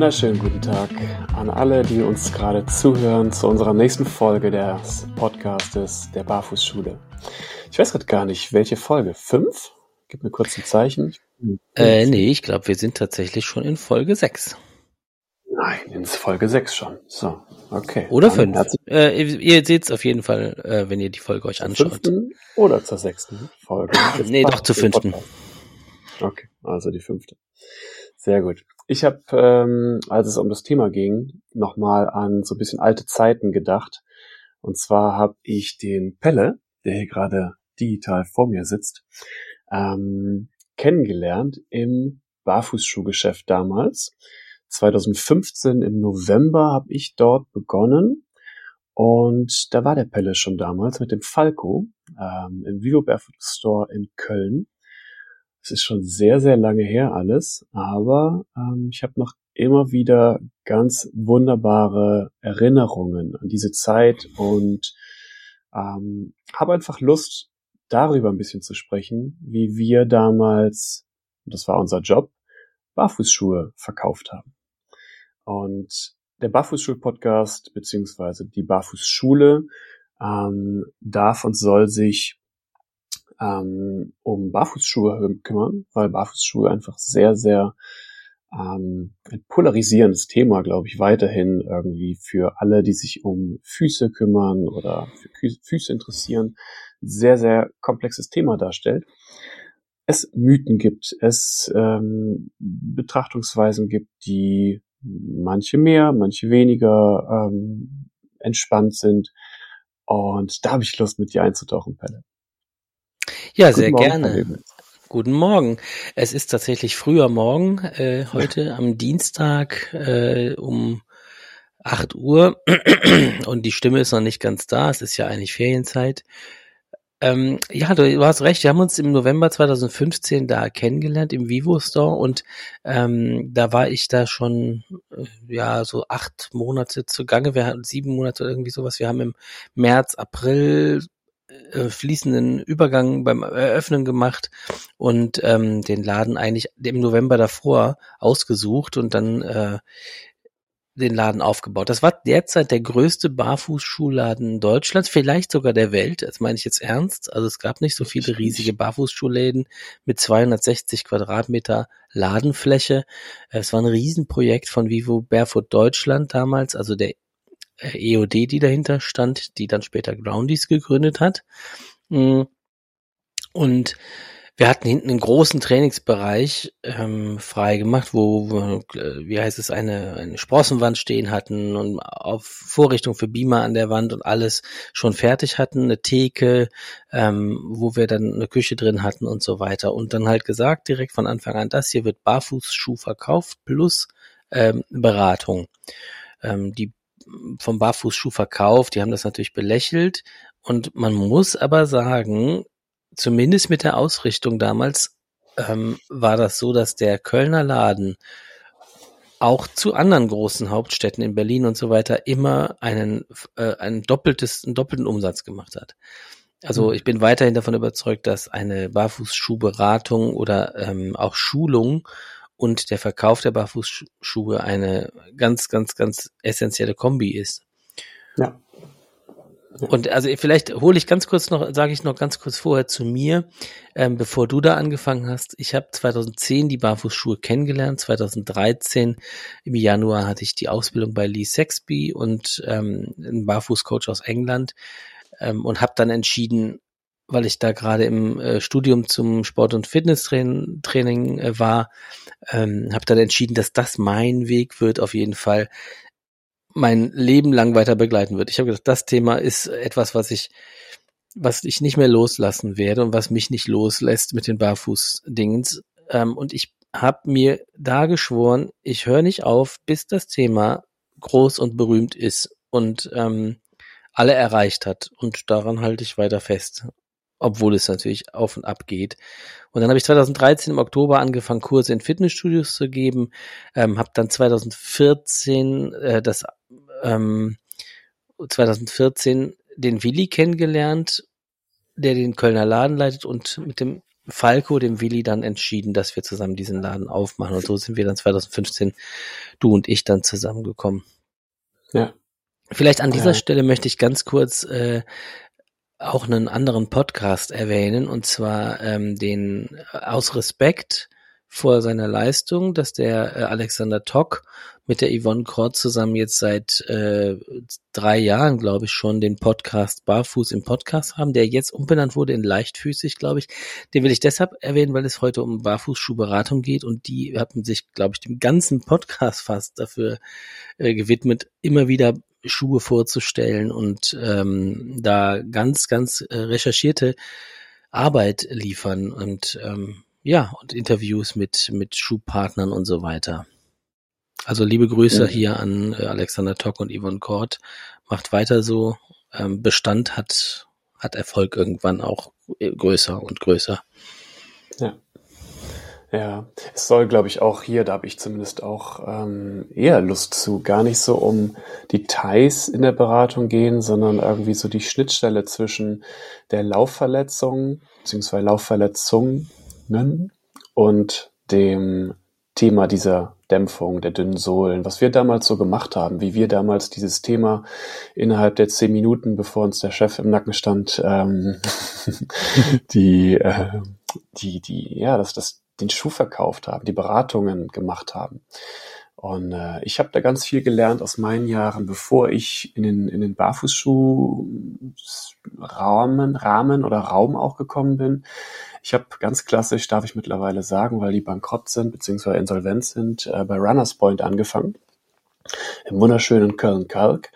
Wunderschönen guten Tag an alle, die uns gerade zuhören zu unserer nächsten Folge des Podcastes der Barfußschule. Ich weiß gerade gar nicht, welche Folge? Fünf? Gib mir kurz ein Zeichen. Äh, nee, ich glaube, wir sind tatsächlich schon in Folge sechs. Nein, in Folge sechs schon. So, okay. Oder fünf. Äh, ihr seht es auf jeden Fall, äh, wenn ihr die Folge euch anschaut. Fünften oder zur sechsten Folge? nee, doch zur fünften. Okay, also die fünfte. Sehr gut. Ich habe, ähm, als es um das Thema ging, nochmal an so ein bisschen alte Zeiten gedacht. Und zwar habe ich den Pelle, der hier gerade digital vor mir sitzt, ähm, kennengelernt im Barfußschuhgeschäft damals. 2015 im November habe ich dort begonnen und da war der Pelle schon damals mit dem Falco ähm, im Vivo Barefoot Store in Köln. Es ist schon sehr, sehr lange her alles, aber ähm, ich habe noch immer wieder ganz wunderbare Erinnerungen an diese Zeit und ähm, habe einfach Lust, darüber ein bisschen zu sprechen, wie wir damals, das war unser Job, Barfußschuhe verkauft haben. Und der Barfußschul-Podcast beziehungsweise die Barfußschule ähm, darf und soll sich ähm, um Barfußschuhe kümmern, weil Barfußschuhe einfach sehr, sehr ähm, ein polarisierendes Thema, glaube ich, weiterhin irgendwie für alle, die sich um Füße kümmern oder für Füße interessieren, sehr, sehr komplexes Thema darstellt. Es Mythen gibt, es ähm, Betrachtungsweisen gibt, die manche mehr, manche weniger ähm, entspannt sind. Und da habe ich Lust, mit dir einzutauchen, Pelle. Ja, Guten sehr Morgen, gerne. Guten Morgen. Es ist tatsächlich früher Morgen, äh, heute am Dienstag äh, um 8 Uhr und die Stimme ist noch nicht ganz da. Es ist ja eigentlich Ferienzeit. Ähm, ja, du, du, hast recht. Wir haben uns im November 2015 da kennengelernt im Vivo Store und ähm, da war ich da schon äh, ja so acht Monate zugange. Wir hatten sieben Monate oder irgendwie sowas. Wir haben im März, April äh, fließenden Übergang beim Eröffnen gemacht und ähm, den Laden eigentlich im November davor ausgesucht und dann äh, den Laden aufgebaut. Das war derzeit der größte Barfußschuhladen Deutschlands, vielleicht sogar der Welt. Das meine ich jetzt ernst. Also es gab nicht so viele riesige Barfußschuhläden mit 260 Quadratmeter Ladenfläche. Es war ein Riesenprojekt von Vivo Barefoot Deutschland damals, also der EOD, die dahinter stand, die dann später Groundies gegründet hat. Mm. Und wir hatten hinten einen großen Trainingsbereich ähm, frei gemacht, wo, wo, wie heißt es, eine, eine Sprossenwand stehen hatten und auf Vorrichtung für Beamer an der Wand und alles schon fertig hatten, eine Theke, ähm, wo wir dann eine Küche drin hatten und so weiter. Und dann halt gesagt, direkt von Anfang an, das hier wird Barfußschuh verkauft plus ähm, Beratung. Ähm, die vom Barfußschuh verkauft. Die haben das natürlich belächelt. Und man muss aber sagen, zumindest mit der Ausrichtung damals ähm, war das so, dass der Kölner Laden auch zu anderen großen Hauptstädten in Berlin und so weiter immer einen, äh, ein doppeltes, einen doppelten Umsatz gemacht hat. Also mhm. ich bin weiterhin davon überzeugt, dass eine Barfußschuhberatung oder ähm, auch Schulung und der Verkauf der Barfußschuhe eine ganz, ganz, ganz essentielle Kombi ist. Ja. ja. Und also vielleicht hole ich ganz kurz noch, sage ich noch ganz kurz vorher zu mir, ähm, bevor du da angefangen hast. Ich habe 2010 die Barfußschuhe kennengelernt. 2013 im Januar hatte ich die Ausbildung bei Lee Sexby und ähm, einen Barfußcoach aus England ähm, und habe dann entschieden, weil ich da gerade im äh, Studium zum Sport- und Fitnesstraining äh, war, ähm, habe dann entschieden, dass das mein Weg wird, auf jeden Fall mein Leben lang weiter begleiten wird. Ich habe gedacht, das Thema ist etwas, was ich, was ich nicht mehr loslassen werde und was mich nicht loslässt mit den Barfuß-Dingens. Ähm, und ich habe mir da geschworen, ich höre nicht auf, bis das Thema groß und berühmt ist und ähm, alle erreicht hat. Und daran halte ich weiter fest obwohl es natürlich auf und ab geht. Und dann habe ich 2013 im Oktober angefangen, Kurse in Fitnessstudios zu geben, ähm, habe dann 2014 äh, das ähm, 2014 den Willi kennengelernt, der den Kölner Laden leitet und mit dem Falco, dem Willi, dann entschieden, dass wir zusammen diesen Laden aufmachen. Und so sind wir dann 2015, du und ich, dann zusammengekommen. Ja. Vielleicht an dieser ja. Stelle möchte ich ganz kurz äh, auch einen anderen Podcast erwähnen, und zwar ähm, den aus Respekt vor seiner Leistung, dass der äh, Alexander Tock mit der Yvonne Kort zusammen jetzt seit äh, drei Jahren, glaube ich, schon den Podcast Barfuß im Podcast haben, der jetzt umbenannt wurde in Leichtfüßig, glaube ich. Den will ich deshalb erwähnen, weil es heute um Barfußschuhberatung geht und die hatten sich, glaube ich, dem ganzen Podcast fast dafür äh, gewidmet, immer wieder Schuhe vorzustellen und ähm, da ganz, ganz äh, recherchierte Arbeit liefern und ähm, ja, und Interviews mit, mit Schuhpartnern und so weiter. Also liebe Grüße ja. hier an äh, Alexander Tock und Yvonne Kort. Macht weiter so. Ähm, Bestand hat, hat Erfolg irgendwann auch äh, größer und größer. Ja. Ja, es soll, glaube ich, auch hier, da habe ich zumindest auch ähm, eher Lust zu, gar nicht so um Details in der Beratung gehen, sondern irgendwie so die Schnittstelle zwischen der Laufverletzung beziehungsweise Laufverletzungen und dem Thema dieser Dämpfung der dünnen Sohlen, was wir damals so gemacht haben, wie wir damals dieses Thema innerhalb der zehn Minuten, bevor uns der Chef im Nacken stand, ähm, die, äh, die, die, ja, dass das den Schuh verkauft haben, die Beratungen gemacht haben. Und äh, ich habe da ganz viel gelernt aus meinen Jahren, bevor ich in den, in den Barfußschuh-Rahmen Rahmen oder Raum auch gekommen bin. Ich habe ganz klassisch, darf ich mittlerweile sagen, weil die bankrott sind bzw. insolvent sind, äh, bei Runners Point angefangen, im wunderschönen Köln-Kalk.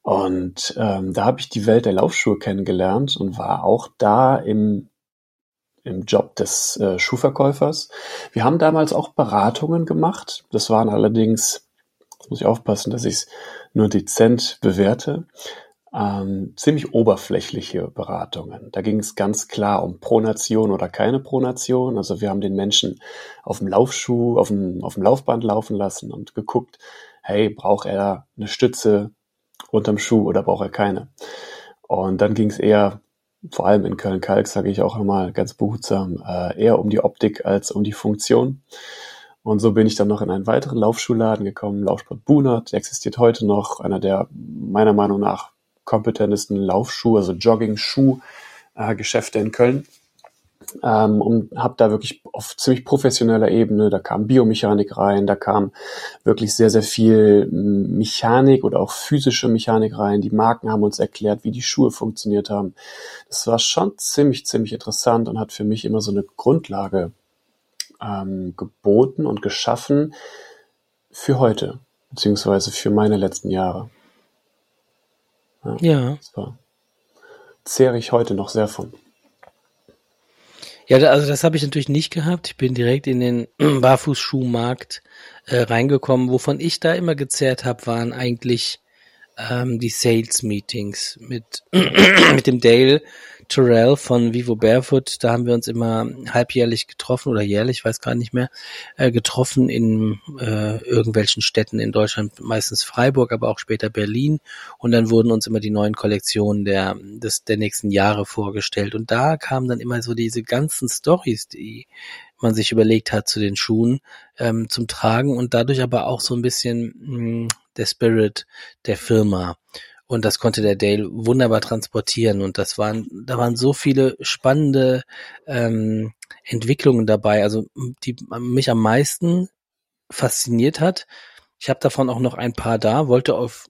Und ähm, da habe ich die Welt der Laufschuhe kennengelernt und war auch da im im Job des äh, Schuhverkäufers. Wir haben damals auch Beratungen gemacht. Das waren allerdings, muss ich aufpassen, dass ich es nur dezent bewerte, ähm, ziemlich oberflächliche Beratungen. Da ging es ganz klar um Pronation oder keine Pronation. Also wir haben den Menschen auf dem Laufschuh, auf dem, auf dem Laufband laufen lassen und geguckt, hey, braucht er eine Stütze unterm Schuh oder braucht er keine? Und dann ging es eher vor allem in Köln-Kalk, sage ich auch immer ganz behutsam, äh, eher um die Optik als um die Funktion. Und so bin ich dann noch in einen weiteren Laufschuhladen gekommen, Laufsport Bunert, der existiert heute noch, einer der meiner Meinung nach kompetentesten Laufschuh, also Jogging-Schuh-Geschäfte äh, in Köln ähm, und habe da wirklich auf ziemlich professioneller Ebene, da kam Biomechanik rein, da kam wirklich sehr, sehr viel Mechanik oder auch physische Mechanik rein. Die Marken haben uns erklärt, wie die Schuhe funktioniert haben. Das war schon ziemlich, ziemlich interessant und hat für mich immer so eine Grundlage ähm, geboten und geschaffen für heute, beziehungsweise für meine letzten Jahre. Ja. ja. Das war, zehre ich heute noch sehr von. Ja, also das habe ich natürlich nicht gehabt. Ich bin direkt in den Barfußschuhmarkt äh, reingekommen. Wovon ich da immer gezerrt habe, waren eigentlich ähm, die Sales Meetings mit mit dem Dale Terrell von Vivo Barefoot. Da haben wir uns immer halbjährlich getroffen oder jährlich, weiß gar nicht mehr, äh, getroffen in äh, irgendwelchen Städten in Deutschland, meistens Freiburg, aber auch später Berlin. Und dann wurden uns immer die neuen Kollektionen der, des, der nächsten Jahre vorgestellt. Und da kamen dann immer so diese ganzen Stories, die man sich überlegt hat zu den Schuhen ähm, zum Tragen und dadurch aber auch so ein bisschen mh, hm, der Spirit der Firma. Und das konnte der Dale wunderbar transportieren. Und das waren, da waren so viele spannende ähm, Entwicklungen dabei. Also die mich am meisten fasziniert hat. Ich habe davon auch noch ein paar da, wollte auf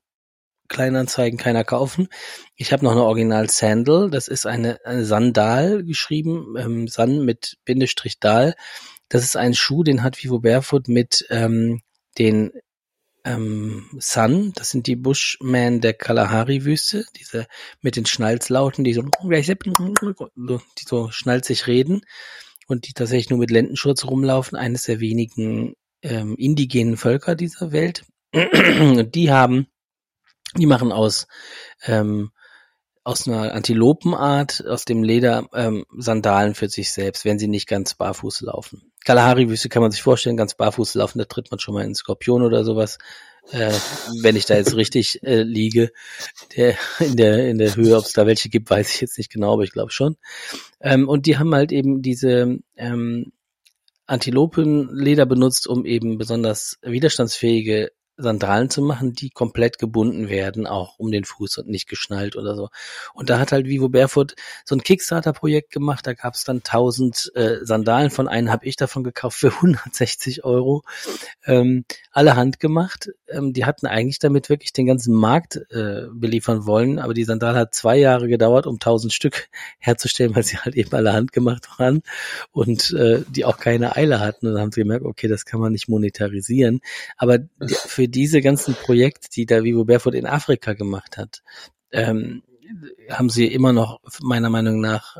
Kleinanzeigen keiner kaufen. Ich habe noch eine Original Sandal. Das ist eine, eine Sandal geschrieben, ähm, San mit Bindestrich Dal. Das ist ein Schuh, den hat Vivo Barefoot mit ähm, den ähm, Sun, das sind die Bushmen der Kalahari-Wüste, diese mit den Schnalzlauten, die so, die so schnalzig reden und die tatsächlich nur mit Lendenschurz rumlaufen, eines der wenigen ähm, indigenen Völker dieser Welt. und die haben, die machen aus ähm, aus einer Antilopenart, aus dem Leder ähm, Sandalen für sich selbst, wenn sie nicht ganz barfuß laufen. Kalahari-Wüste kann man sich vorstellen, ganz barfuß laufen, da tritt man schon mal in Skorpion oder sowas. Äh, wenn ich da jetzt richtig äh, liege, der, in der in der Höhe, ob es da welche gibt, weiß ich jetzt nicht genau, aber ich glaube schon. Ähm, und die haben halt eben diese ähm, Antilopenleder benutzt, um eben besonders widerstandsfähige Sandalen zu machen, die komplett gebunden werden, auch um den Fuß und nicht geschnallt oder so. Und da hat halt Vivo Barefoot so ein Kickstarter-Projekt gemacht, da gab es dann 1000 äh, Sandalen, von einen habe ich davon gekauft für 160 Euro, ähm, alle handgemacht. Ähm, die hatten eigentlich damit wirklich den ganzen Markt äh, beliefern wollen, aber die Sandale hat zwei Jahre gedauert, um 1000 Stück herzustellen, weil sie halt eben alle handgemacht waren und äh, die auch keine Eile hatten. Und dann haben sie gemerkt, okay, das kann man nicht monetarisieren. Aber die, für diese ganzen Projekte, die da Vivo Barefoot in Afrika gemacht hat, ähm, haben sie immer noch meiner Meinung nach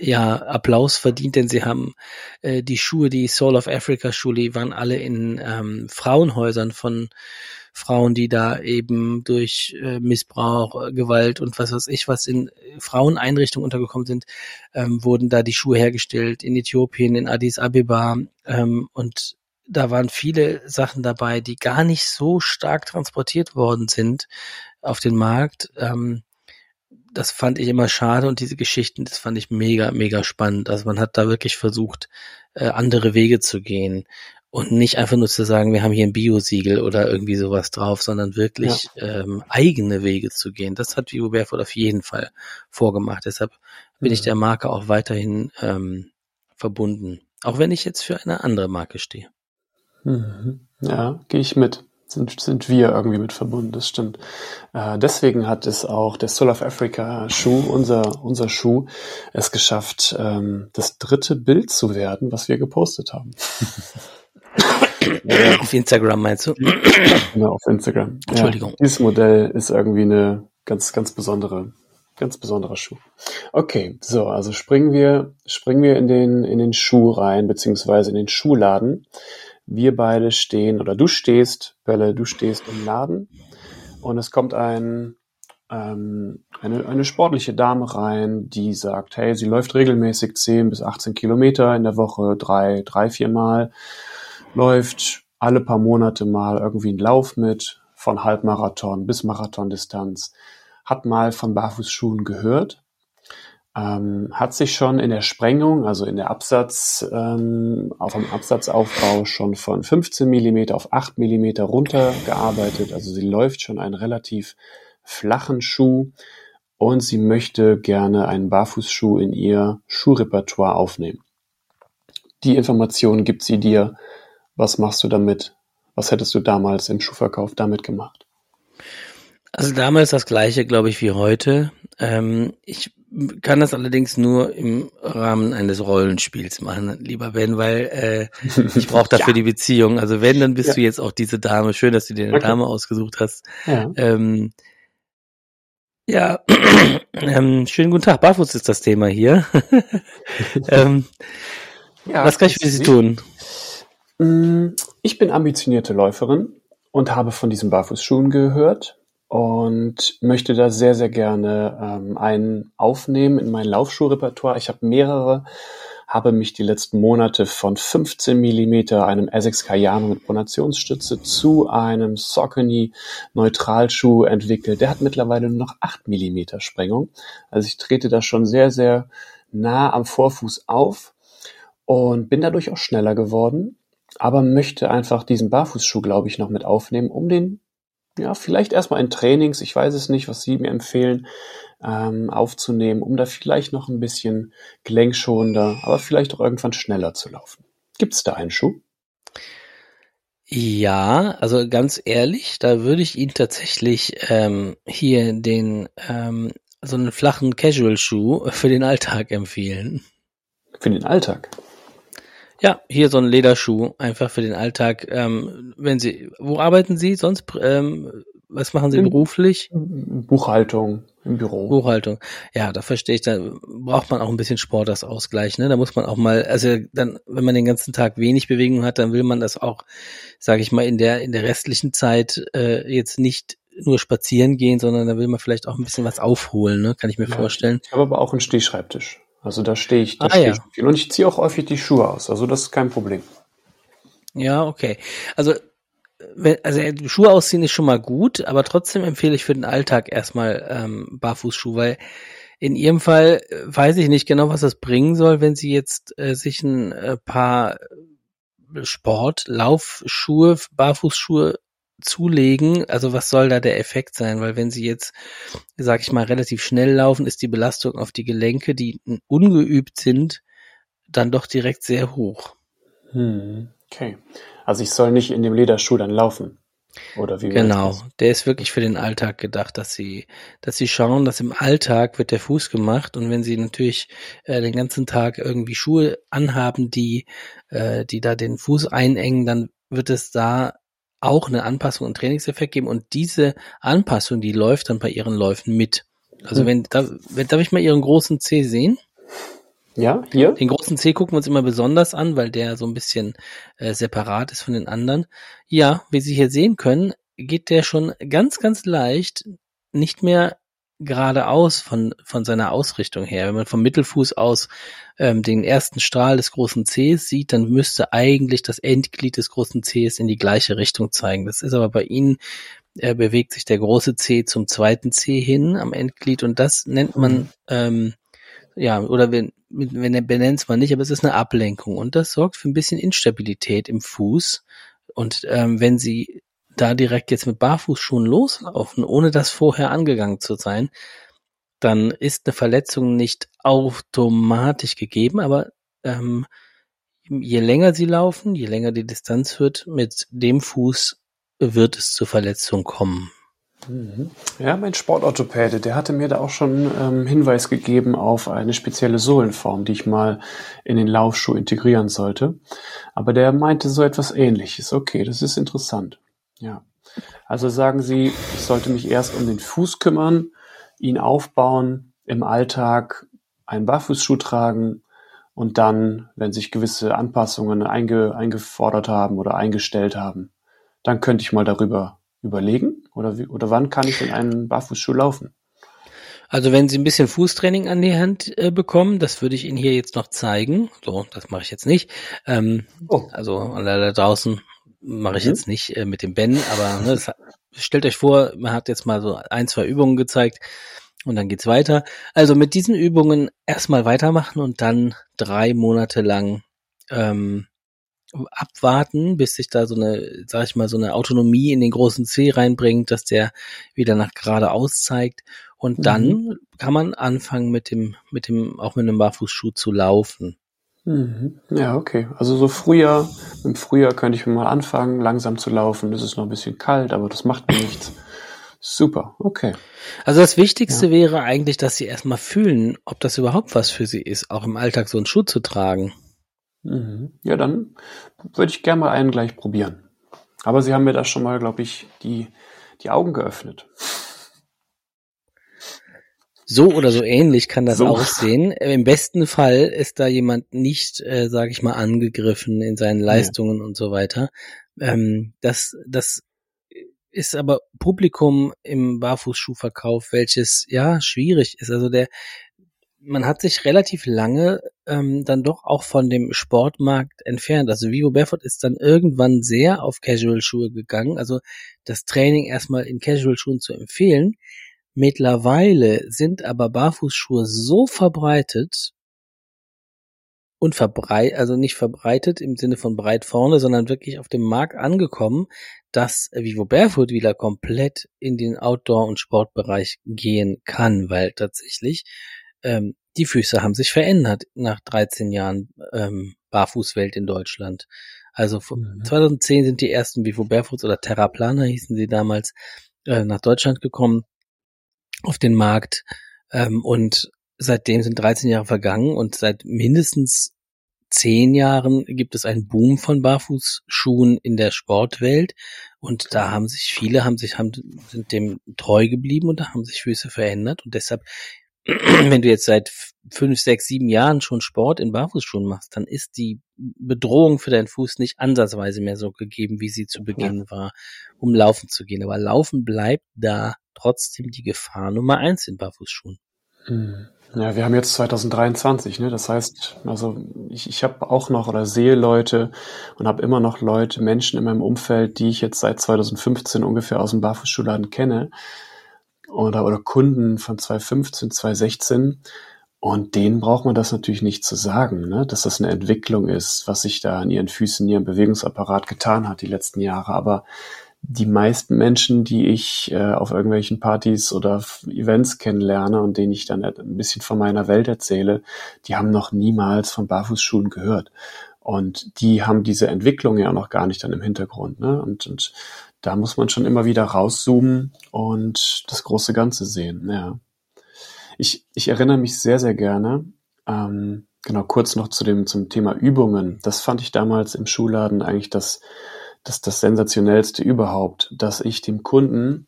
ja Applaus verdient, denn sie haben äh, die Schuhe, die Soul of Africa Schuhe, die waren alle in ähm, Frauenhäusern von Frauen, die da eben durch äh, Missbrauch, Gewalt und was weiß ich was in Fraueneinrichtungen untergekommen sind, ähm, wurden da die Schuhe hergestellt in Äthiopien, in Addis Abeba ähm, und da waren viele Sachen dabei, die gar nicht so stark transportiert worden sind auf den Markt. Ähm, das fand ich immer schade und diese Geschichten, das fand ich mega, mega spannend. Also man hat da wirklich versucht, äh, andere Wege zu gehen und nicht einfach nur zu sagen, wir haben hier ein Biosiegel oder irgendwie sowas drauf, sondern wirklich ja. ähm, eigene Wege zu gehen. Das hat Vivo Barefoot auf jeden Fall vorgemacht. Deshalb bin mhm. ich der Marke auch weiterhin ähm, verbunden. Auch wenn ich jetzt für eine andere Marke stehe. Mhm. Ja, gehe ich mit. Sind, sind wir irgendwie mit verbunden, das stimmt. Äh, deswegen hat es auch der Soul of Africa Schuh, unser, unser Schuh, es geschafft, ähm, das dritte Bild zu werden, was wir gepostet haben. auf Instagram meinst du? Genau, auf Instagram. Entschuldigung. Ja, dieses Modell ist irgendwie eine ganz, ganz besondere, ganz besonderer Schuh. Okay, so, also springen wir, springen wir in den, in den Schuh rein, beziehungsweise in den Schuhladen wir beide stehen oder du stehst, Bölle, du stehst im Laden. Und es kommt ein, ähm, eine, eine sportliche Dame rein, die sagt, hey, sie läuft regelmäßig 10 bis 18 Kilometer in der Woche, drei, drei, vier Mal, läuft alle paar Monate mal irgendwie einen Lauf mit, von Halbmarathon bis Marathondistanz, hat mal von Barfußschuhen gehört ähm, hat sich schon in der Sprengung, also in der Absatz, ähm, auf dem Absatzaufbau schon von 15 Millimeter auf 8 Millimeter runtergearbeitet. Also sie läuft schon einen relativ flachen Schuh und sie möchte gerne einen Barfußschuh in ihr Schuhrepertoire aufnehmen. Die Information gibt sie dir. Was machst du damit? Was hättest du damals im Schuhverkauf damit gemacht? Also damals das gleiche, glaube ich, wie heute. Ähm, ich kann das allerdings nur im Rahmen eines Rollenspiels machen, lieber Ben, weil äh, ich brauche dafür ja. die Beziehung. Also wenn, dann bist ja. du jetzt auch diese Dame. Schön, dass du dir eine okay. Dame ausgesucht hast. Ja, ähm, ja. ähm, schönen guten Tag. Barfuß ist das Thema hier. ähm, ja, was kann ich für Sie tun? Mm, ich bin ambitionierte Läuferin und habe von diesen Barfußschuhen gehört und möchte da sehr, sehr gerne ähm, einen aufnehmen in mein Laufschuhrepertoire. Ich habe mehrere, habe mich die letzten Monate von 15 Millimeter einem Essex Cayano mit Pronationsstütze zu einem Saucony Neutralschuh entwickelt. Der hat mittlerweile nur noch 8 Millimeter Sprengung. Also ich trete da schon sehr, sehr nah am Vorfuß auf und bin dadurch auch schneller geworden, aber möchte einfach diesen Barfußschuh, glaube ich, noch mit aufnehmen, um den ja, vielleicht erstmal in Trainings, ich weiß es nicht, was Sie mir empfehlen, ähm, aufzunehmen, um da vielleicht noch ein bisschen gelenkschonender, aber vielleicht auch irgendwann schneller zu laufen. Gibt es da einen Schuh? Ja, also ganz ehrlich, da würde ich Ihnen tatsächlich ähm, hier den ähm, so einen flachen Casual-Schuh für den Alltag empfehlen. Für den Alltag? Ja, hier so ein Lederschuh, einfach für den Alltag. Ähm, wenn Sie, wo arbeiten Sie sonst? Ähm, was machen Sie in, beruflich? Buchhaltung im Büro. Buchhaltung. Ja, da verstehe ich, da braucht man auch ein bisschen Sport als Ausgleich. Ne? Da muss man auch mal, also dann, wenn man den ganzen Tag wenig Bewegung hat, dann will man das auch, sage ich mal, in der in der restlichen Zeit äh, jetzt nicht nur spazieren gehen, sondern da will man vielleicht auch ein bisschen was aufholen, ne? kann ich mir ja, vorstellen. Ich habe aber auch einen Stehschreibtisch. Also da stehe ich, da ah, stehe ja. ich viel. Und ich ziehe auch häufig die Schuhe aus. Also das ist kein Problem. Ja, okay. Also, also Schuhe ausziehen ist schon mal gut, aber trotzdem empfehle ich für den Alltag erstmal ähm, Barfußschuhe, weil in ihrem Fall äh, weiß ich nicht genau, was das bringen soll, wenn sie jetzt äh, sich ein äh, paar Sport, Laufschuhe, Barfußschuhe zulegen. Also was soll da der Effekt sein? Weil wenn sie jetzt, sag ich mal, relativ schnell laufen, ist die Belastung auf die Gelenke, die ungeübt sind, dann doch direkt sehr hoch. Hm, okay. Also ich soll nicht in dem Lederschuh dann laufen. Oder wie genau, der ist wirklich für den Alltag gedacht, dass sie, dass sie schauen, dass im Alltag wird der Fuß gemacht und wenn sie natürlich äh, den ganzen Tag irgendwie Schuhe anhaben, die, äh, die da den Fuß einengen, dann wird es da auch eine Anpassung und Trainingseffekt geben und diese Anpassung, die läuft dann bei ihren Läufen mit. Also hm. wenn, da, wenn darf ich mal ihren großen C sehen? Ja, hier. Den großen C gucken wir uns immer besonders an, weil der so ein bisschen äh, separat ist von den anderen. Ja, wie Sie hier sehen können, geht der schon ganz, ganz leicht nicht mehr geradeaus von, von seiner Ausrichtung her. Wenn man vom Mittelfuß aus ähm, den ersten Strahl des großen Cs sieht, dann müsste eigentlich das Endglied des großen Cs in die gleiche Richtung zeigen. Das ist aber bei Ihnen, äh, bewegt sich der große C zum zweiten C hin am Endglied und das nennt man mhm. ähm, ja, oder wenn, wenn er benennt es mal nicht, aber es ist eine Ablenkung und das sorgt für ein bisschen Instabilität im Fuß. Und ähm, wenn Sie da direkt jetzt mit Barfußschuhen loslaufen, ohne das vorher angegangen zu sein, dann ist eine Verletzung nicht automatisch gegeben, aber ähm, je länger sie laufen, je länger die Distanz wird, mit dem Fuß wird es zur Verletzung kommen. Mhm. Ja, mein Sportorthopäde, der hatte mir da auch schon ähm, Hinweis gegeben auf eine spezielle Sohlenform, die ich mal in den Laufschuh integrieren sollte. Aber der meinte so etwas ähnliches. Okay, das ist interessant. Ja. Also sagen Sie, ich sollte mich erst um den Fuß kümmern, ihn aufbauen, im Alltag einen Barfußschuh tragen und dann, wenn sich gewisse Anpassungen einge, eingefordert haben oder eingestellt haben, dann könnte ich mal darüber überlegen? Oder, wie, oder wann kann ich in einen Barfußschuh laufen? Also wenn Sie ein bisschen Fußtraining an die Hand äh, bekommen, das würde ich Ihnen hier jetzt noch zeigen. So, das mache ich jetzt nicht. Ähm, oh. Also da draußen mache ich mhm. jetzt nicht äh, mit dem Ben, aber ne, das, stellt euch vor, man hat jetzt mal so ein, zwei Übungen gezeigt und dann geht's weiter. Also mit diesen Übungen erstmal weitermachen und dann drei Monate lang ähm, abwarten, bis sich da so eine, sag ich mal, so eine Autonomie in den großen C reinbringt, dass der wieder nach geradeaus zeigt. Und dann mhm. kann man anfangen mit dem, mit dem, auch mit einem Barfußschuh zu laufen. Mhm. Ja, okay. Also so Frühjahr, im Frühjahr könnte ich mal anfangen, langsam zu laufen. Es ist noch ein bisschen kalt, aber das macht mir nichts. Super, okay. Also das Wichtigste ja. wäre eigentlich, dass sie erstmal fühlen, ob das überhaupt was für sie ist, auch im Alltag so einen Schuh zu tragen. Mhm. Ja, dann würde ich gerne mal einen gleich probieren. Aber Sie haben mir da schon mal, glaube ich, die, die Augen geöffnet. So oder so ähnlich kann das so. aussehen. Im besten Fall ist da jemand nicht, äh, sage ich mal, angegriffen in seinen Leistungen ja. und so weiter. Ähm, das, das ist aber Publikum im Barfußschuhverkauf, welches ja schwierig ist. Also der man hat sich relativ lange ähm, dann doch auch von dem Sportmarkt entfernt. Also Vivo Barefoot ist dann irgendwann sehr auf Casual-Schuhe gegangen. Also das Training erstmal in Casual-Schuhen zu empfehlen. Mittlerweile sind aber Barfußschuhe so verbreitet und verbreit, also nicht verbreitet im Sinne von breit vorne, sondern wirklich auf dem Markt angekommen, dass Vivo Barefoot wieder komplett in den Outdoor- und Sportbereich gehen kann, weil tatsächlich ähm, die Füße haben sich verändert nach 13 Jahren ähm, Barfußwelt in Deutschland. Also mhm. 2010 sind die ersten Vivo Barefoots oder Terraplaner hießen sie damals äh, nach Deutschland gekommen auf den Markt ähm, und seitdem sind 13 Jahre vergangen und seit mindestens zehn Jahren gibt es einen Boom von Barfußschuhen in der Sportwelt. Und da haben sich viele haben sich haben sind dem treu geblieben und da haben sich Füße verändert. Und deshalb wenn du jetzt seit fünf, sechs, sieben Jahren schon Sport in Barfußschuhen machst, dann ist die Bedrohung für deinen Fuß nicht ansatzweise mehr so gegeben, wie sie zu Beginn ja. war, um laufen zu gehen. Aber laufen bleibt da trotzdem die Gefahr Nummer eins in Barfußschuhen. Hm. Ja, wir haben jetzt 2023, ne? Das heißt, also ich, ich habe auch noch oder sehe Leute und habe immer noch Leute, Menschen in meinem Umfeld, die ich jetzt seit 2015 ungefähr aus dem Barfußschuhladen kenne oder, oder Kunden von 2015, 2016. Und denen braucht man das natürlich nicht zu sagen, ne? dass das eine Entwicklung ist, was sich da an ihren Füßen, in ihrem Bewegungsapparat getan hat die letzten Jahre. Aber die meisten Menschen, die ich äh, auf irgendwelchen Partys oder Events kennenlerne und denen ich dann ein bisschen von meiner Welt erzähle, die haben noch niemals von Barfußschuhen gehört. Und die haben diese Entwicklung ja noch gar nicht dann im Hintergrund. Ne? Und, und da muss man schon immer wieder rauszoomen und das große Ganze sehen. Ja. Ich, ich erinnere mich sehr, sehr gerne, ähm, genau kurz noch zu dem zum Thema Übungen. Das fand ich damals im Schulladen eigentlich das das, das sensationellste überhaupt, dass ich dem Kunden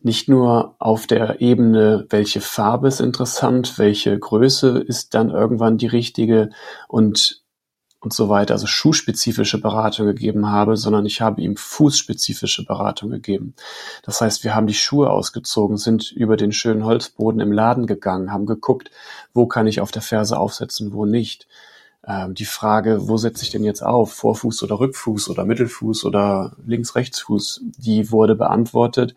nicht nur auf der Ebene, welche Farbe ist interessant, welche Größe ist dann irgendwann die richtige und und so weiter, also schuhspezifische Beratung gegeben habe, sondern ich habe ihm fußspezifische Beratung gegeben. Das heißt, wir haben die Schuhe ausgezogen, sind über den schönen Holzboden im Laden gegangen, haben geguckt, wo kann ich auf der Ferse aufsetzen, wo nicht. Ähm, die Frage, wo setze ich denn jetzt auf, Vorfuß oder Rückfuß oder Mittelfuß oder Links-Rechtsfuß, die wurde beantwortet,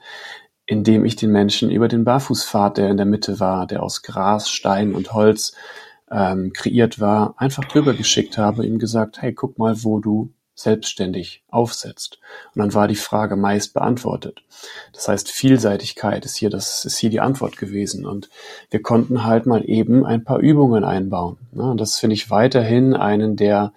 indem ich den Menschen über den Barfußpfad, der in der Mitte war, der aus Gras, Stein und Holz ähm, kreiert war, einfach drüber geschickt habe, ihm gesagt, hey, guck mal, wo du selbstständig aufsetzt. Und dann war die Frage meist beantwortet. Das heißt, Vielseitigkeit ist hier, das ist hier die Antwort gewesen. Und wir konnten halt mal eben ein paar Übungen einbauen. Und das finde ich weiterhin einen der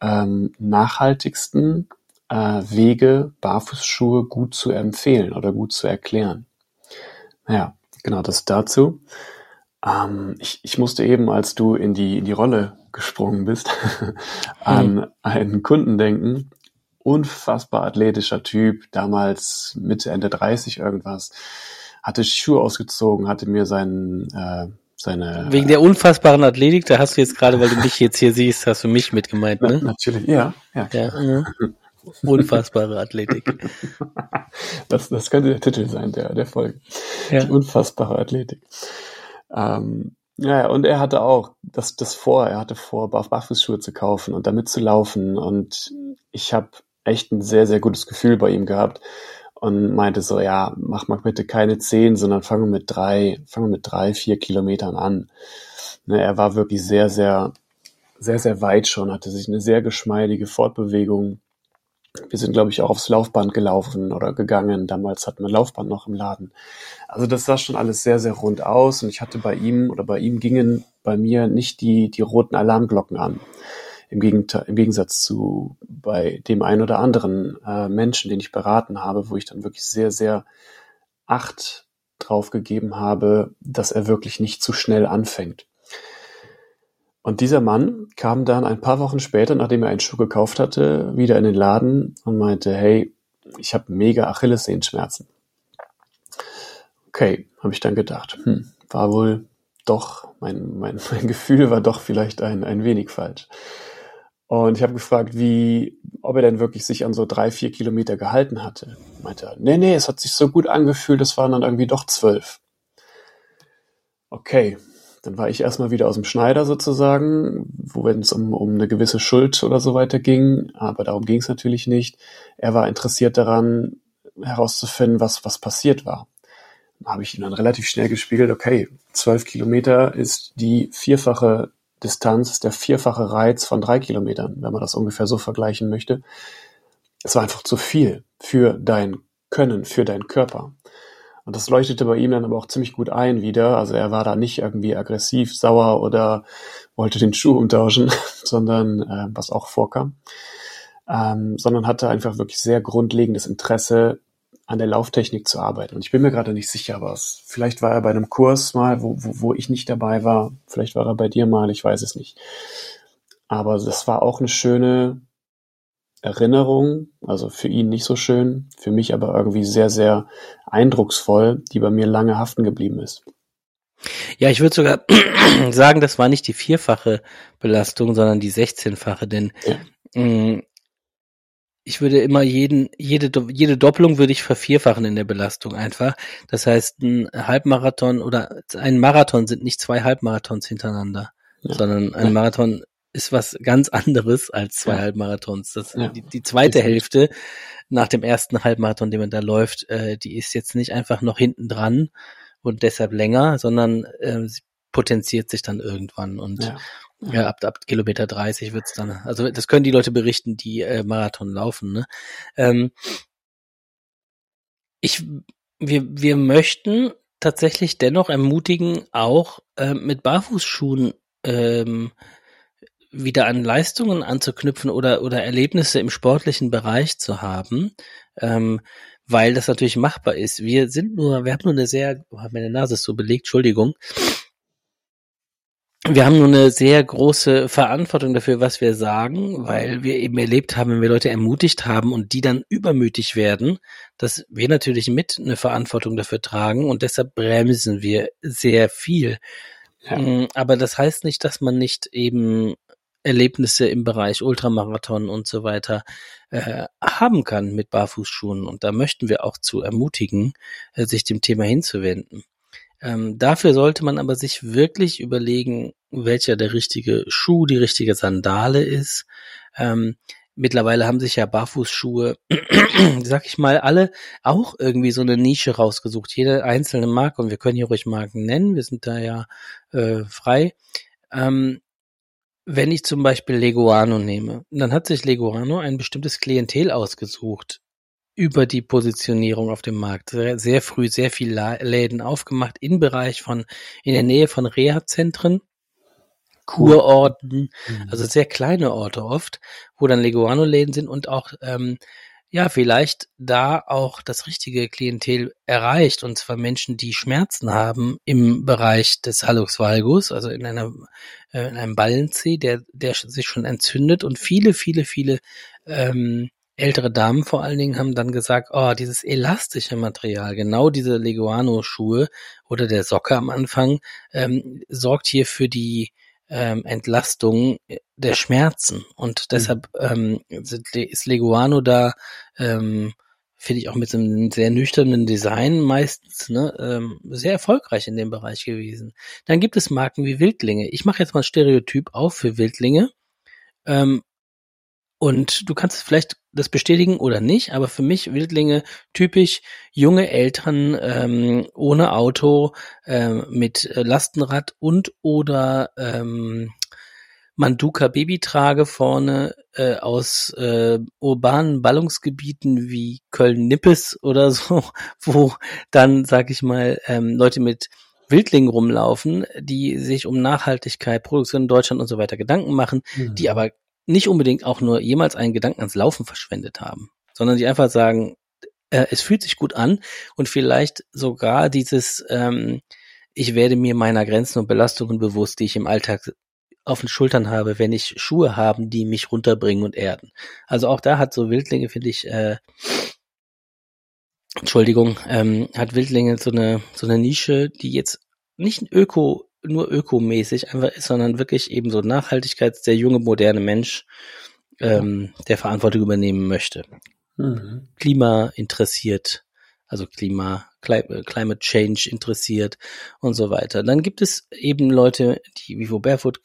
ähm, nachhaltigsten äh, Wege, Barfußschuhe gut zu empfehlen oder gut zu erklären. Naja, genau das dazu. Ähm, ich, ich musste eben, als du in die, in die Rolle gesprungen bist, an mhm. einen Kunden denken. Unfassbar athletischer Typ, damals Mitte, Ende 30 irgendwas. Hatte Schuhe ausgezogen, hatte mir seinen, äh, seine. Wegen der unfassbaren Athletik, da hast du jetzt gerade, weil du mich jetzt hier siehst, hast du mich mit gemeint, ne? Natürlich, ja. ja. ja, ja. Unfassbare Athletik. Das, das könnte der Titel sein, der, der Folge. Ja. Die unfassbare Athletik. Ähm, ja, und er hatte auch das, das vor, er hatte vor, Barfußschuhe zu kaufen und damit zu laufen. Und ich habe echt ein sehr, sehr gutes Gefühl bei ihm gehabt und meinte so, ja, mach mal bitte keine zehn, sondern fange mit drei, fange mit drei, vier Kilometern an. Ne, er war wirklich sehr, sehr, sehr, sehr weit schon, hatte sich eine sehr geschmeidige Fortbewegung wir sind, glaube ich, auch aufs Laufband gelaufen oder gegangen. Damals hatten wir Laufband noch im Laden. Also das sah schon alles sehr, sehr rund aus und ich hatte bei ihm oder bei ihm gingen bei mir nicht die, die roten Alarmglocken an. Im, Gegenteil, Im Gegensatz zu bei dem einen oder anderen äh, Menschen, den ich beraten habe, wo ich dann wirklich sehr, sehr Acht drauf gegeben habe, dass er wirklich nicht zu schnell anfängt. Und dieser Mann kam dann ein paar Wochen später, nachdem er einen Schuh gekauft hatte, wieder in den Laden und meinte, hey, ich habe mega Achillessehenschmerzen. Okay, habe ich dann gedacht, hm, war wohl doch, mein, mein, mein Gefühl war doch vielleicht ein, ein wenig falsch. Und ich habe gefragt, wie, ob er denn wirklich sich an so drei, vier Kilometer gehalten hatte. Meinte er, nee, nee, es hat sich so gut angefühlt, es waren dann irgendwie doch zwölf. Okay, dann war ich erstmal wieder aus dem Schneider sozusagen, wo wenn es um, um eine gewisse Schuld oder so weiter ging, aber darum ging es natürlich nicht. Er war interessiert daran, herauszufinden, was, was passiert war. Dann habe ich ihn dann relativ schnell gespiegelt, okay, zwölf Kilometer ist die vierfache Distanz, der vierfache Reiz von drei Kilometern, wenn man das ungefähr so vergleichen möchte. Es war einfach zu viel für dein Können, für deinen Körper. Und das leuchtete bei ihm dann aber auch ziemlich gut ein wieder. Also er war da nicht irgendwie aggressiv, sauer oder wollte den Schuh umtauschen, sondern äh, was auch vorkam, ähm, sondern hatte einfach wirklich sehr grundlegendes Interesse an der Lauftechnik zu arbeiten. Und ich bin mir gerade nicht sicher, was. Vielleicht war er bei einem Kurs mal, wo, wo, wo ich nicht dabei war. Vielleicht war er bei dir mal, ich weiß es nicht. Aber das war auch eine schöne Erinnerung, also für ihn nicht so schön, für mich aber irgendwie sehr, sehr eindrucksvoll, die bei mir lange haften geblieben ist. Ja, ich würde sogar sagen, das war nicht die vierfache Belastung, sondern die 16-fache, denn ja. mh, mm, ich würde immer jeden, jede, jede Doppelung würde ich vervierfachen in der Belastung einfach. Das heißt, ein Halbmarathon oder ein Marathon sind nicht zwei Halbmarathons hintereinander, ja. sondern ein Marathon ist was ganz anderes als zwei ja. Halbmarathons. Das, ja. die, die zweite Hälfte nach dem ersten Halbmarathon, den man da läuft, äh, die ist jetzt nicht einfach noch hinten dran und deshalb länger, sondern äh, sie potenziert sich dann irgendwann und ja. Ja, ab, ab Kilometer 30 wird's dann. Also das können die Leute berichten, die äh, Marathon laufen. Ne? Ähm, ich, wir, wir möchten tatsächlich dennoch ermutigen, auch äh, mit Barfußschuhen ähm, wieder an Leistungen anzuknüpfen oder, oder Erlebnisse im sportlichen Bereich zu haben, ähm, weil das natürlich machbar ist. Wir sind nur, wir haben nur eine sehr, oh, meine Nase ist so belegt, Entschuldigung. Wir haben nur eine sehr große Verantwortung dafür, was wir sagen, weil wir eben erlebt haben, wenn wir Leute ermutigt haben und die dann übermütig werden, dass wir natürlich mit eine Verantwortung dafür tragen und deshalb bremsen wir sehr viel. Ja. Mm, aber das heißt nicht, dass man nicht eben Erlebnisse im Bereich Ultramarathon und so weiter äh, haben kann mit Barfußschuhen. Und da möchten wir auch zu ermutigen, äh, sich dem Thema hinzuwenden. Ähm, dafür sollte man aber sich wirklich überlegen, welcher der richtige Schuh, die richtige Sandale ist. Ähm, mittlerweile haben sich ja Barfußschuhe, sag ich mal, alle auch irgendwie so eine Nische rausgesucht. Jede einzelne Marke, und wir können hier ruhig Marken nennen, wir sind da ja äh, frei. Ähm, wenn ich zum Beispiel Leguano nehme, dann hat sich Leguano ein bestimmtes Klientel ausgesucht über die Positionierung auf dem Markt. Sehr, sehr früh sehr viel Läden aufgemacht im Bereich von, in der Nähe von Reha-Zentren, Kurorten, mhm. also sehr kleine Orte oft, wo dann Leguano-Läden sind und auch ähm, ja, vielleicht da auch das richtige Klientel erreicht, und zwar Menschen, die Schmerzen haben im Bereich des Hallux valgus, also in, einer, äh, in einem Ballenzeh, der, der sich schon entzündet. Und viele, viele, viele ähm, ältere Damen vor allen Dingen haben dann gesagt, oh, dieses elastische Material, genau diese Leguano-Schuhe oder der Socke am Anfang, ähm, sorgt hier für die ähm, Entlastung der Schmerzen. Und mhm. deshalb ähm, ist Leguano da, ähm, finde ich auch mit so einem sehr nüchternen Design meistens ne, ähm, sehr erfolgreich in dem Bereich gewesen. Dann gibt es Marken wie Wildlinge. Ich mache jetzt mal ein Stereotyp auf für Wildlinge. Ähm, und du kannst vielleicht das bestätigen oder nicht, aber für mich Wildlinge typisch junge Eltern ähm, ohne Auto ähm, mit Lastenrad und oder ähm, Manduka Babytrage vorne äh, aus äh, urbanen Ballungsgebieten wie Köln-Nippes oder so, wo dann, sag ich mal, ähm, Leute mit Wildlingen rumlaufen, die sich um Nachhaltigkeit, Produktion in Deutschland und so weiter Gedanken machen, mhm. die aber nicht unbedingt auch nur jemals einen Gedanken ans Laufen verschwendet haben, sondern die einfach sagen, äh, es fühlt sich gut an und vielleicht sogar dieses, ähm, ich werde mir meiner Grenzen und Belastungen bewusst, die ich im Alltag auf den Schultern habe, wenn ich Schuhe haben, die mich runterbringen und erden. Also auch da hat so Wildlinge, finde ich, äh, Entschuldigung, ähm, hat Wildlinge so eine so eine Nische, die jetzt nicht öko nur ökomäßig einfach ist, sondern wirklich eben so Nachhaltigkeits, der junge, moderne Mensch, ähm, der Verantwortung übernehmen möchte. Mhm. Klima interessiert, also Klima, Climate Change interessiert und so weiter. Dann gibt es eben Leute, die Vivo Barefoot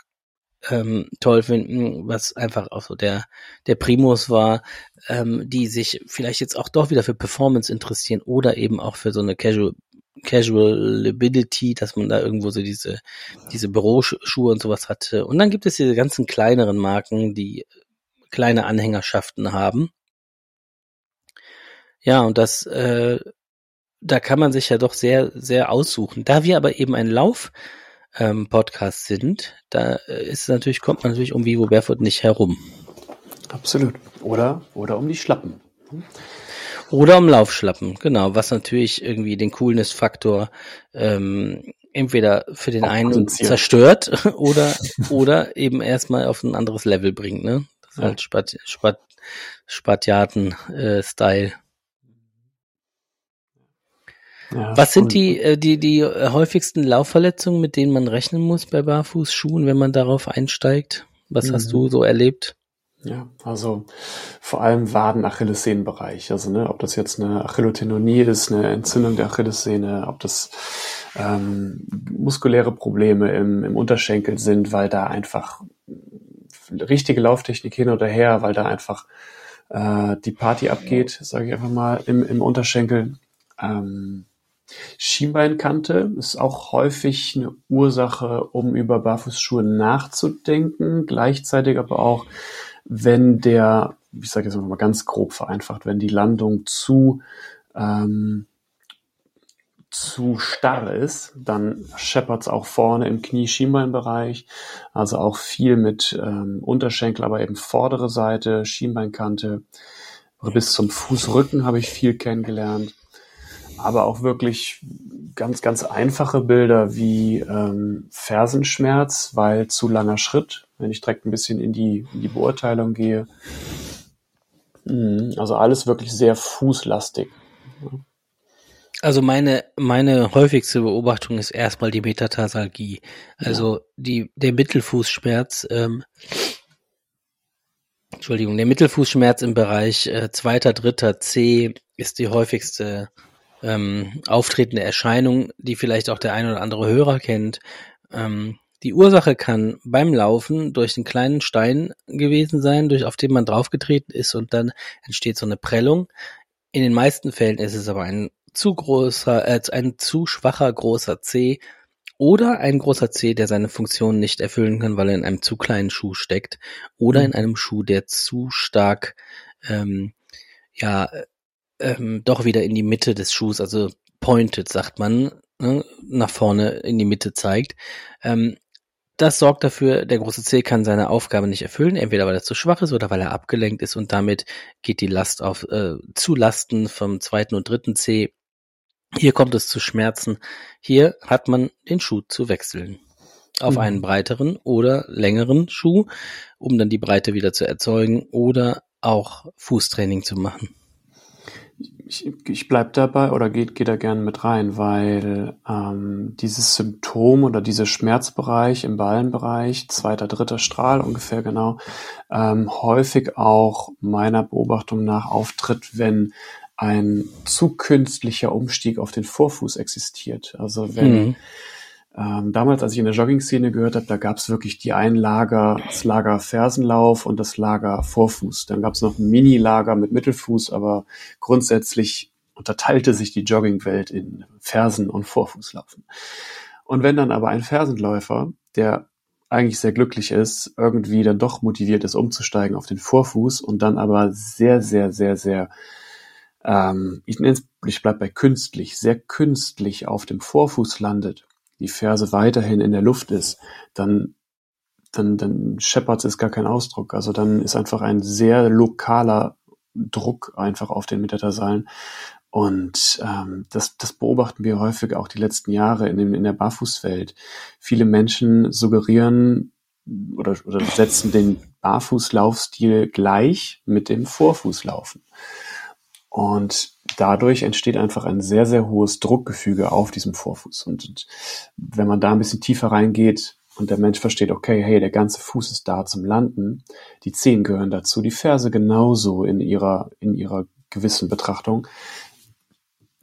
ähm, toll finden, was einfach auch so der, der Primus war, ähm, die sich vielleicht jetzt auch doch wieder für Performance interessieren oder eben auch für so eine Casual Casualability, dass man da irgendwo so diese, diese Büroschuhe und sowas hatte. Und dann gibt es diese ganzen kleineren Marken, die kleine Anhängerschaften haben. Ja, und das, äh, da kann man sich ja doch sehr, sehr aussuchen. Da wir aber eben ein Lauf, ähm, Podcast sind, da äh, ist natürlich, kommt man natürlich um Vivo Barefoot nicht herum. Absolut. Oder, oder um die Schlappen. Oder um Laufschlappen, genau, was natürlich irgendwie den Coolness-Faktor ähm, entweder für den einen zerstört oder oder eben erstmal auf ein anderes Level bringt, ne? Das ist ja. halt Spat, Spat, Spatiaten-Style. Ja, Was sind die, äh, die, die häufigsten Laufverletzungen, mit denen man rechnen muss bei Barfußschuhen, wenn man darauf einsteigt? Was mhm. hast du so erlebt? Ja, also vor allem Waden, Achillessehnenbereich. Also ne, ob das jetzt eine Achillotenonie ist, eine Entzündung der Achillessehne, ob das ähm, muskuläre Probleme im, im Unterschenkel sind, weil da einfach richtige Lauftechnik hin oder her, weil da einfach äh, die Party abgeht, sage ich einfach mal, im, im Unterschenkel. Ähm, Schienbeinkante ist auch häufig eine Ursache, um über Barfußschuhe nachzudenken, gleichzeitig aber auch, wenn der, ich sage jetzt mal ganz grob vereinfacht, wenn die Landung zu ähm, zu starr ist, dann scheppert's auch vorne im Knie-Schienbeinbereich. Also auch viel mit ähm, Unterschenkel, aber eben vordere Seite, Schienbeinkante. Bis zum Fußrücken habe ich viel kennengelernt. Aber auch wirklich ganz, ganz einfache Bilder wie ähm, Fersenschmerz, weil zu langer Schritt, wenn ich direkt ein bisschen in die, in die Beurteilung gehe. Mhm, also alles wirklich sehr fußlastig. Also meine, meine häufigste Beobachtung ist erstmal die Metatarsalgie. Also ja. die, der Mittelfußschmerz, ähm, Entschuldigung, der Mittelfußschmerz im Bereich äh, zweiter, dritter C ist die häufigste ähm, auftretende Erscheinung, die vielleicht auch der ein oder andere Hörer kennt. Ähm, die Ursache kann beim Laufen durch einen kleinen Stein gewesen sein, durch auf den man draufgetreten ist und dann entsteht so eine Prellung. In den meisten Fällen ist es aber ein zu großer, äh, ein zu schwacher großer C oder ein großer C, der seine Funktion nicht erfüllen kann, weil er in einem zu kleinen Schuh steckt oder mhm. in einem Schuh, der zu stark ähm, ja ähm, doch wieder in die Mitte des Schuhs, also pointed, sagt man, ne, nach vorne in die Mitte zeigt. Ähm, das sorgt dafür, der große C kann seine Aufgabe nicht erfüllen, entweder weil er zu schwach ist oder weil er abgelenkt ist und damit geht die Last auf äh, zu Lasten vom zweiten und dritten C hier kommt es zu Schmerzen. Hier hat man den Schuh zu wechseln. Auf mhm. einen breiteren oder längeren Schuh, um dann die Breite wieder zu erzeugen oder auch Fußtraining zu machen. Ich, ich bleib dabei oder geht geh da gerne mit rein, weil ähm, dieses Symptom oder dieser Schmerzbereich im Ballenbereich, zweiter, dritter Strahl ungefähr genau, ähm, häufig auch meiner Beobachtung nach auftritt, wenn ein zu künstlicher Umstieg auf den Vorfuß existiert. Also wenn mhm. Ähm, damals, als ich in der Jogging-Szene gehört habe, da gab es wirklich die ein Lager, das Lager Fersenlauf und das Lager Vorfuß. Dann gab es noch ein Mini-Lager mit Mittelfuß, aber grundsätzlich unterteilte sich die Joggingwelt in Fersen und Vorfußlaufen. Und wenn dann aber ein Fersenläufer, der eigentlich sehr glücklich ist, irgendwie dann doch motiviert ist, umzusteigen auf den Vorfuß und dann aber sehr, sehr, sehr, sehr ähm, ich nenne ich bleib bei künstlich, sehr künstlich auf dem Vorfuß landet, die Ferse weiterhin in der Luft ist, dann dann, dann scheppert ist gar kein Ausdruck. Also dann ist einfach ein sehr lokaler Druck einfach auf den Metatarsalen. Und ähm, das, das beobachten wir häufig auch die letzten Jahre in, dem, in der Barfußwelt. Viele Menschen suggerieren oder, oder setzen den Barfußlaufstil gleich mit dem Vorfußlaufen. Und dadurch entsteht einfach ein sehr, sehr hohes Druckgefüge auf diesem Vorfuß. Und, und wenn man da ein bisschen tiefer reingeht und der Mensch versteht, okay, hey, der ganze Fuß ist da zum Landen, die Zehen gehören dazu, die Ferse genauso in ihrer, in ihrer gewissen Betrachtung,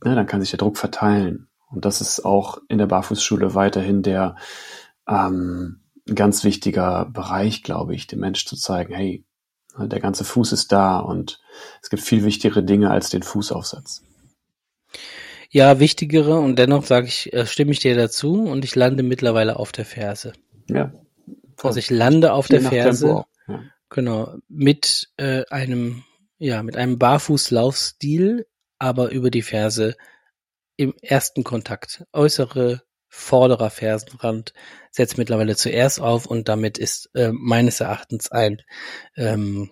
na, dann kann sich der Druck verteilen. Und das ist auch in der Barfußschule weiterhin der ähm, ganz wichtiger Bereich, glaube ich, dem Mensch zu zeigen, hey, der ganze Fuß ist da und es gibt viel wichtigere Dinge als den Fußaufsatz. Ja, wichtigere und dennoch sage ich, äh, stimme ich dir dazu und ich lande mittlerweile auf der Ferse. Ja. Voll. Also ich lande auf Je der Ferse. Ja. Genau, mit äh, einem ja, mit einem Barfußlaufstil, aber über die Ferse im ersten Kontakt. Äußere vorderer Fersenrand setzt mittlerweile zuerst auf und damit ist äh, meines Erachtens ein ähm,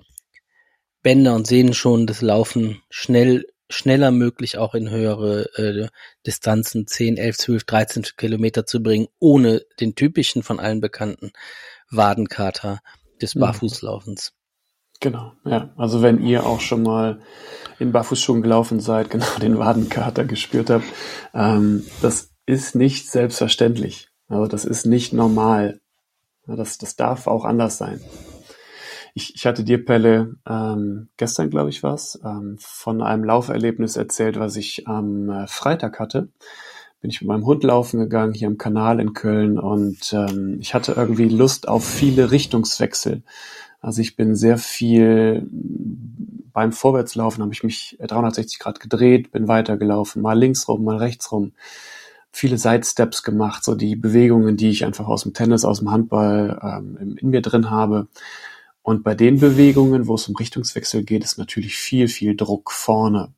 Bänder und Sehnen schon das Laufen schnell schneller möglich auch in höhere äh, Distanzen 10, 11, 12, 13 Kilometer zu bringen, ohne den typischen von allen bekannten Wadenkater des mhm. Barfußlaufens. Genau, ja. Also wenn ihr auch schon mal in Barfußschuhen gelaufen seid, genau den Wadenkater gespürt habt. Ähm, das ist nicht selbstverständlich. Also das ist nicht normal. Das, das darf auch anders sein. Ich, ich hatte dir, Pelle, ähm, gestern, glaube ich, was, ähm, von einem Lauferlebnis erzählt, was ich am äh, Freitag hatte. Bin ich mit meinem Hund laufen gegangen, hier am Kanal in Köln und ähm, ich hatte irgendwie Lust auf viele Richtungswechsel. Also ich bin sehr viel beim Vorwärtslaufen habe ich mich 360 Grad gedreht, bin weitergelaufen, mal links rum, mal rechts rum. Viele Sidesteps gemacht, so die Bewegungen, die ich einfach aus dem Tennis, aus dem Handball ähm, in mir drin habe. Und bei den Bewegungen, wo es um Richtungswechsel geht, ist natürlich viel, viel Druck vorne,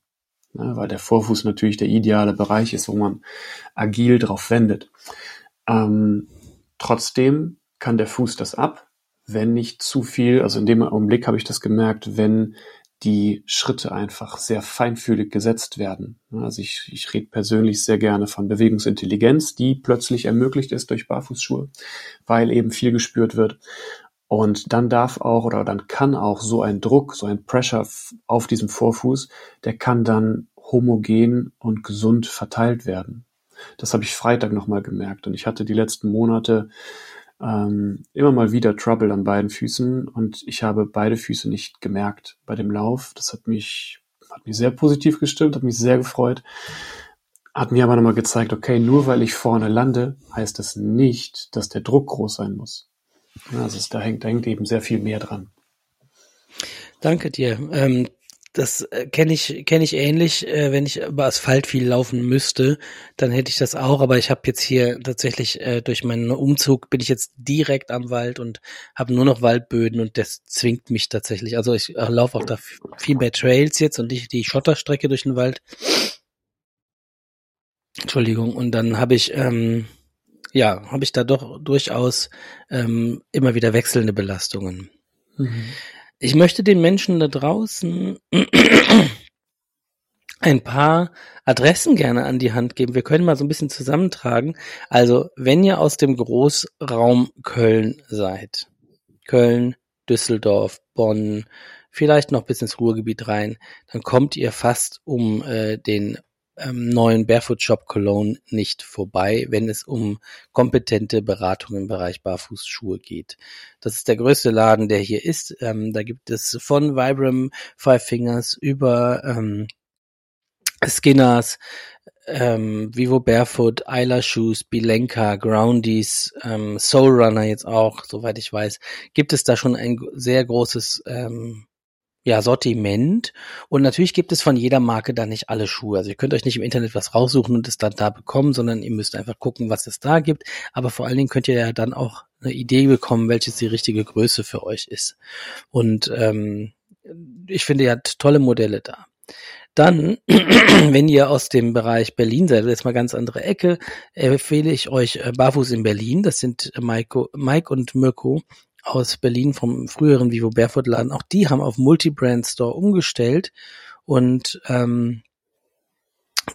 ne, weil der Vorfuß natürlich der ideale Bereich ist, wo man agil drauf wendet. Ähm, trotzdem kann der Fuß das ab, wenn nicht zu viel, also in dem Augenblick habe ich das gemerkt, wenn die Schritte einfach sehr feinfühlig gesetzt werden. Also ich, ich rede persönlich sehr gerne von Bewegungsintelligenz, die plötzlich ermöglicht ist durch Barfußschuhe, weil eben viel gespürt wird. Und dann darf auch oder dann kann auch so ein Druck, so ein Pressure auf diesem Vorfuß, der kann dann homogen und gesund verteilt werden. Das habe ich Freitag nochmal gemerkt. Und ich hatte die letzten Monate ähm, immer mal wieder Trouble an beiden Füßen und ich habe beide Füße nicht gemerkt bei dem Lauf. Das hat mich, hat mich sehr positiv gestimmt, hat mich sehr gefreut. Hat mir aber nochmal gezeigt, okay, nur weil ich vorne lande, heißt das nicht, dass der Druck groß sein muss. Also es, da, hängt, da hängt eben sehr viel mehr dran. Danke dir. Ähm, das äh, kenne ich kenne ich ähnlich. Äh, wenn ich über Asphalt viel laufen müsste, dann hätte ich das auch. Aber ich habe jetzt hier tatsächlich äh, durch meinen Umzug bin ich jetzt direkt am Wald und habe nur noch Waldböden und das zwingt mich tatsächlich. Also ich äh, laufe auch da viel mehr Trails jetzt und nicht die Schotterstrecke durch den Wald. Entschuldigung. Und dann habe ich ähm, ja, habe ich da doch durchaus ähm, immer wieder wechselnde Belastungen. Mhm. Ich möchte den Menschen da draußen ein paar Adressen gerne an die Hand geben. Wir können mal so ein bisschen zusammentragen. Also, wenn ihr aus dem Großraum Köln seid, Köln, Düsseldorf, Bonn, vielleicht noch bis ins Ruhrgebiet rein, dann kommt ihr fast um äh, den ähm, neuen Barefoot Shop Cologne nicht vorbei, wenn es um kompetente Beratung im Bereich Barfußschuhe geht. Das ist der größte Laden, der hier ist. Ähm, da gibt es von Vibram Five Fingers über ähm, Skinners, ähm, Vivo Barefoot, Isla Shoes, Bilenka, Groundies, ähm, Soul Runner jetzt auch, soweit ich weiß, gibt es da schon ein sehr großes ähm, ja, Sortiment. Und natürlich gibt es von jeder Marke da nicht alle Schuhe. Also ihr könnt euch nicht im Internet was raussuchen und es dann da bekommen, sondern ihr müsst einfach gucken, was es da gibt. Aber vor allen Dingen könnt ihr ja dann auch eine Idee bekommen, welches die richtige Größe für euch ist. Und ähm, ich finde, ihr habt tolle Modelle da. Dann, wenn ihr aus dem Bereich Berlin seid, jetzt mal ganz andere Ecke, empfehle ich euch äh, Barfuß in Berlin. Das sind Mike, Mike und Mirko aus Berlin vom früheren Vivo Barefoot Laden, auch die haben auf Multibrand Store umgestellt und ähm,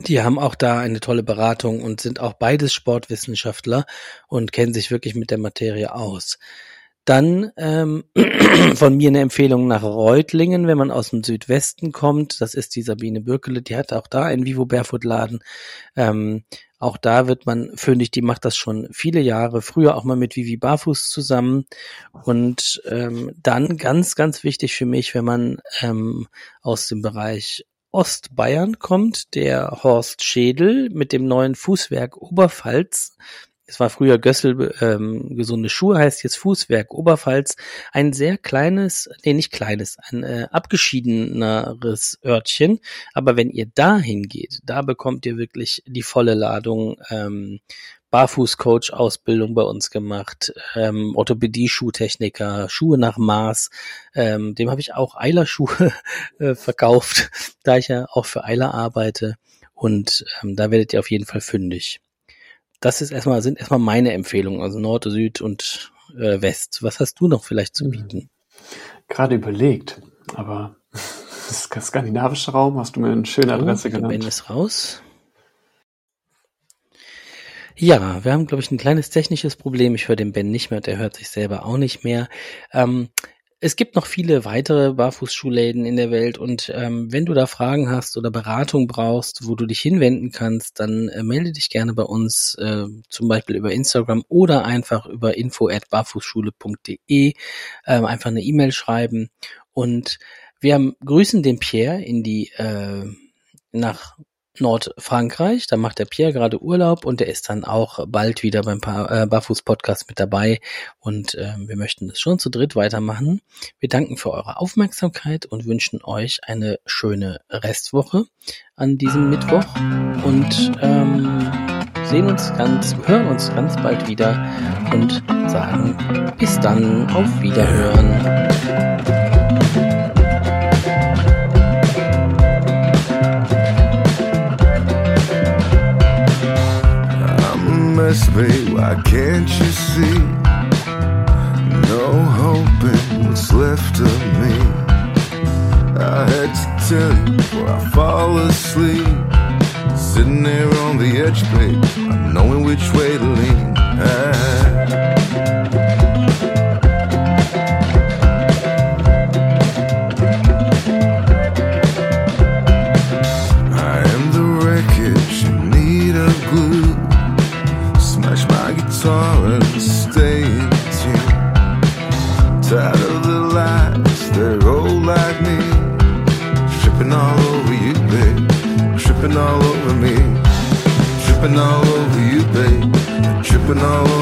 die haben auch da eine tolle Beratung und sind auch beides Sportwissenschaftler und kennen sich wirklich mit der Materie aus. Dann ähm, von mir eine Empfehlung nach Reutlingen, wenn man aus dem Südwesten kommt. Das ist die Sabine Bürkele, die hat auch da einen Vivo Barefoot Laden. Ähm, auch da wird man fündig, die macht das schon viele Jahre, früher auch mal mit Vivi Barfuß zusammen. Und ähm, dann ganz, ganz wichtig für mich, wenn man ähm, aus dem Bereich Ostbayern kommt, der Horst Schädel mit dem neuen Fußwerk Oberpfalz es war früher Gössel ähm, gesunde Schuhe, heißt jetzt Fußwerk Oberpfalz. Ein sehr kleines, nee, nicht kleines, ein äh, abgeschiedeneres Örtchen. Aber wenn ihr da hingeht, da bekommt ihr wirklich die volle Ladung ähm, Barfußcoach-Ausbildung bei uns gemacht, ähm, Orthopädie-Schuhtechniker, Schuhe nach Maß. Ähm, dem habe ich auch Eiler-Schuhe äh, verkauft, da ich ja auch für Eiler arbeite. Und ähm, da werdet ihr auf jeden Fall fündig das ist erstmal, sind erstmal meine Empfehlungen, also Nord, Süd und äh, West. Was hast du noch vielleicht zu bieten? Gerade überlegt, aber das skandinavische Raum hast du mir eine schöne Adresse oh, genannt. Ben ist raus. Ja, wir haben, glaube ich, ein kleines technisches Problem. Ich höre den Ben nicht mehr, der hört sich selber auch nicht mehr. Ähm, es gibt noch viele weitere Barfußschuhläden in der Welt und ähm, wenn du da Fragen hast oder Beratung brauchst, wo du dich hinwenden kannst, dann äh, melde dich gerne bei uns, äh, zum Beispiel über Instagram oder einfach über info@barfußschule.de, äh, einfach eine E-Mail schreiben. Und wir haben, grüßen den Pierre in die äh, nach Nordfrankreich. Da macht der Pierre gerade Urlaub und der ist dann auch bald wieder beim äh, Barfuß-Podcast mit dabei. Und äh, wir möchten das schon zu dritt weitermachen. Wir danken für eure Aufmerksamkeit und wünschen euch eine schöne Restwoche an diesem Mittwoch und ähm, sehen uns ganz, hören uns ganz bald wieder und sagen bis dann, auf Wiederhören. Mess, babe, why can't you see? No hope in what's left of me. I had to tell you before I fall asleep. Sitting there on the edge, babe, not knowing which way to lean. I open all